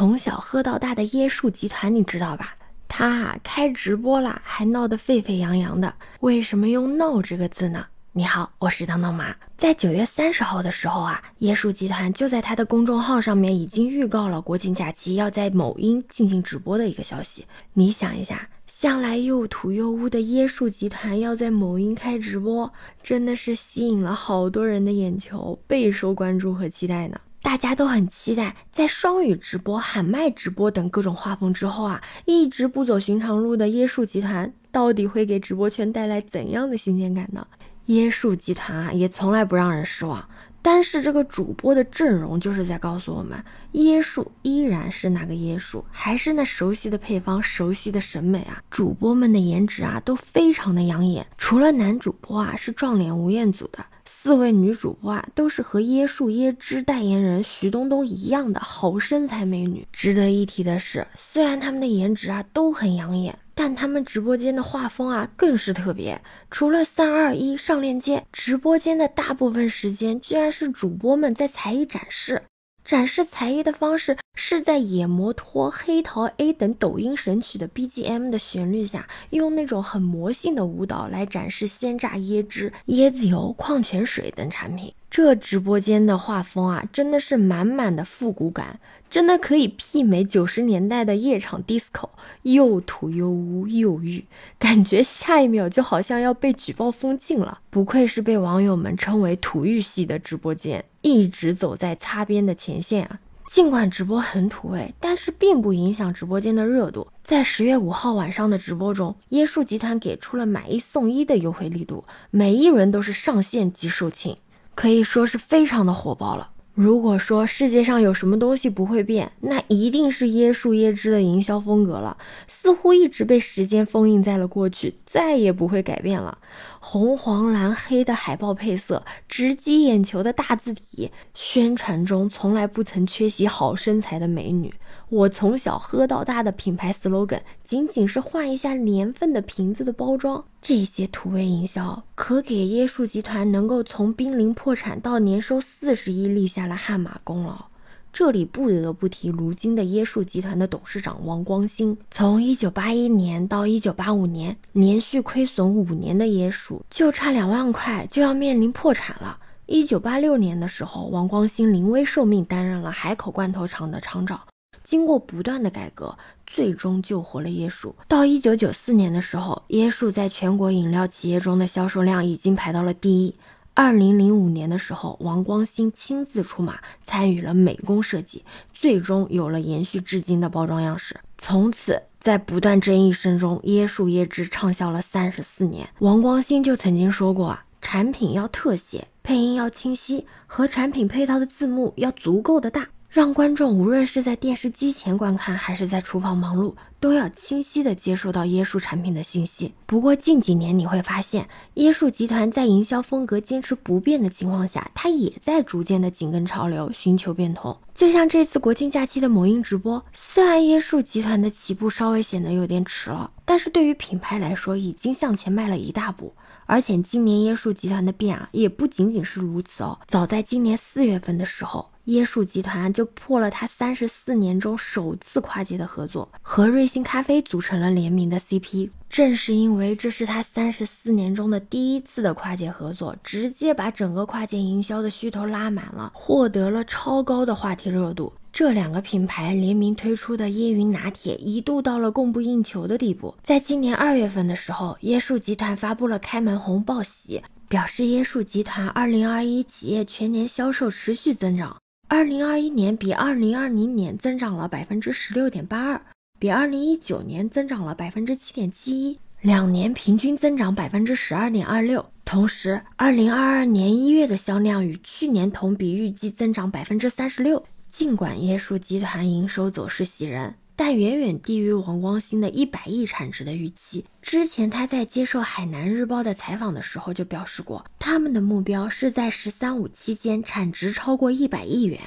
从小喝到大的椰树集团，你知道吧？他啊开直播啦，还闹得沸沸扬扬的。为什么用“闹”这个字呢？你好，我是当当妈。在九月三十号的时候啊，椰树集团就在他的公众号上面已经预告了国庆假期要在某音进行直播的一个消息。你想一下，向来又土又污的椰树集团要在某音开直播，真的是吸引了好多人的眼球，备受关注和期待呢。大家都很期待，在双语直播、喊麦直播等各种画风之后啊，一直不走寻常路的椰树集团到底会给直播圈带来怎样的新鲜感呢？椰树集团啊，也从来不让人失望。但是这个主播的阵容就是在告诉我们，椰树依然是那个椰树，还是那熟悉的配方、熟悉的审美啊。主播们的颜值啊都非常的养眼，除了男主播啊是撞脸吴彦祖的，四位女主播啊都是和椰树椰汁代言人徐冬冬一样的好身材美女。值得一提的是，虽然她们的颜值啊都很养眼。但她们直播间的画风啊，更是特别。除了三二一上链接，直播间的大部分时间居然是主播们在才艺展示。展示才艺的方式是在野摩托、黑桃 A 等抖音神曲的 BGM 的旋律下，用那种很魔性的舞蹈来展示鲜榨椰汁、椰子油、矿泉水等产品。这直播间的画风啊，真的是满满的复古感，真的可以媲美九十年代的夜场 disco，又土又污又欲，感觉下一秒就好像要被举报封禁了。不愧是被网友们称为土欲系的直播间，一直走在擦边的前线啊！尽管直播很土味，但是并不影响直播间的热度。在十月五号晚上的直播中，椰树集团给出了买一送一的优惠力度，每一轮都是上线即售罄。可以说是非常的火爆了。如果说世界上有什么东西不会变，那一定是椰树椰汁的营销风格了。似乎一直被时间封印在了过去，再也不会改变了。红黄蓝黑的海报配色，直击眼球的大字体，宣传中从来不曾缺席好身材的美女。我从小喝到大的品牌 slogan，仅仅是换一下年份的瓶子的包装，这些土味营销可给椰树集团能够从濒临破产到年收四十亿立下了汗马功劳。这里不得不提如今的椰树集团的董事长王光兴。从一九八一年到一九八五年，连续亏损五年的椰树，就差两万块就要面临破产了。一九八六年的时候，王光兴临危受命，担任了海口罐头厂的厂长。经过不断的改革，最终救活了椰树。到一九九四年的时候，椰树在全国饮料企业中的销售量已经排到了第一。二零零五年的时候，王光兴亲自出马，参与了美工设计，最终有了延续至今的包装样式。从此，在不断争议声中，椰树椰汁畅销了三十四年。王光兴就曾经说过啊，产品要特写，配音要清晰，和产品配套的字幕要足够的大。让观众无论是在电视机前观看，还是在厨房忙碌，都要清晰的接收到椰树产品的信息。不过近几年你会发现，椰树集团在营销风格坚持不变的情况下，它也在逐渐的紧跟潮流，寻求变通。就像这次国庆假期的某音直播，虽然椰树集团的起步稍微显得有点迟了，但是对于品牌来说，已经向前迈了一大步。而且今年椰树集团的变啊，也不仅仅是如此哦。早在今年四月份的时候，椰树集团就破了它三十四年中首次跨界的合作，和瑞新咖啡组成了联名的 CP。正是因为这是他三十四年中的第一次的跨界合作，直接把整个跨界营销的噱头拉满了，获得了超高的话题热度。这两个品牌联名推出的椰云拿铁一度到了供不应求的地步。在今年二月份的时候，椰树集团发布了开门红报喜，表示椰树集团二零二一企业全年销售持续增长，二零二一年比二零二零年增长了百分之十六点八二。比二零一九年增长了百分之七点七一，两年平均增长百分之十二点二六。同时，二零二二年一月的销量与去年同比预计增长百分之三十六。尽管椰树集团营收走势喜人，但远远低于王光兴的一百亿产值的预期。之前他在接受海南日报的采访的时候就表示过，他们的目标是在“十三五”期间产值超过一百亿元。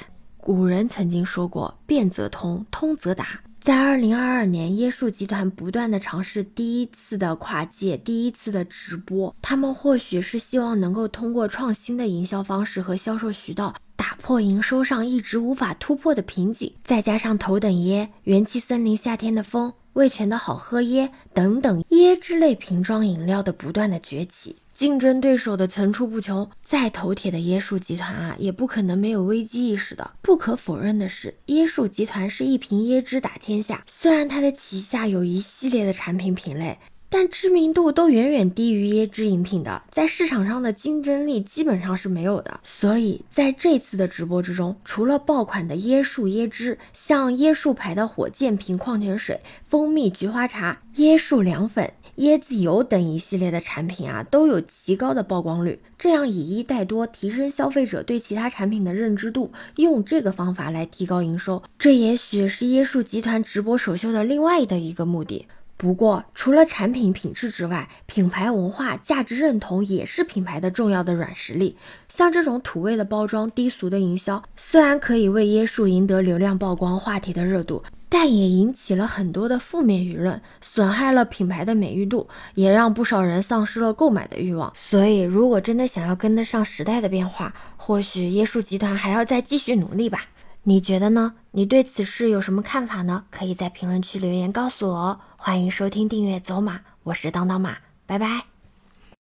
古人曾经说过：“变则通，通则达。”在二零二二年，椰树集团不断的尝试第一次的跨界，第一次的直播。他们或许是希望能够通过创新的营销方式和销售渠道，打打破营收上一直无法突破的瓶颈，再加上头等椰、元气森林夏天的风、味全的好喝椰等等椰汁类瓶装饮料的不断的崛起。竞争对手的层出不穷，再头铁的椰树集团啊，也不可能没有危机意识的。不可否认的是，椰树集团是一瓶椰汁打天下。虽然它的旗下有一系列的产品品类，但知名度都远远低于椰汁饮品的，在市场上的竞争力基本上是没有的。所以在这次的直播之中，除了爆款的椰树椰汁，像椰树牌的火箭瓶矿泉水、蜂蜜菊花茶、椰树凉粉。椰子油等一系列的产品啊，都有极高的曝光率，这样以一带多，提升消费者对其他产品的认知度，用这个方法来提高营收，这也许是椰树集团直播首秀的另外的一个目的。不过，除了产品品质之外，品牌文化、价值认同也是品牌的重要的软实力。像这种土味的包装、低俗的营销，虽然可以为椰树赢得流量曝光、话题的热度。但也引起了很多的负面舆论，损害了品牌的美誉度，也让不少人丧失了购买的欲望。所以，如果真的想要跟得上时代的变化，或许椰树集团还要再继续努力吧？你觉得呢？你对此事有什么看法呢？可以在评论区留言告诉我哦。欢迎收听、订阅走马，我是当当马，拜拜。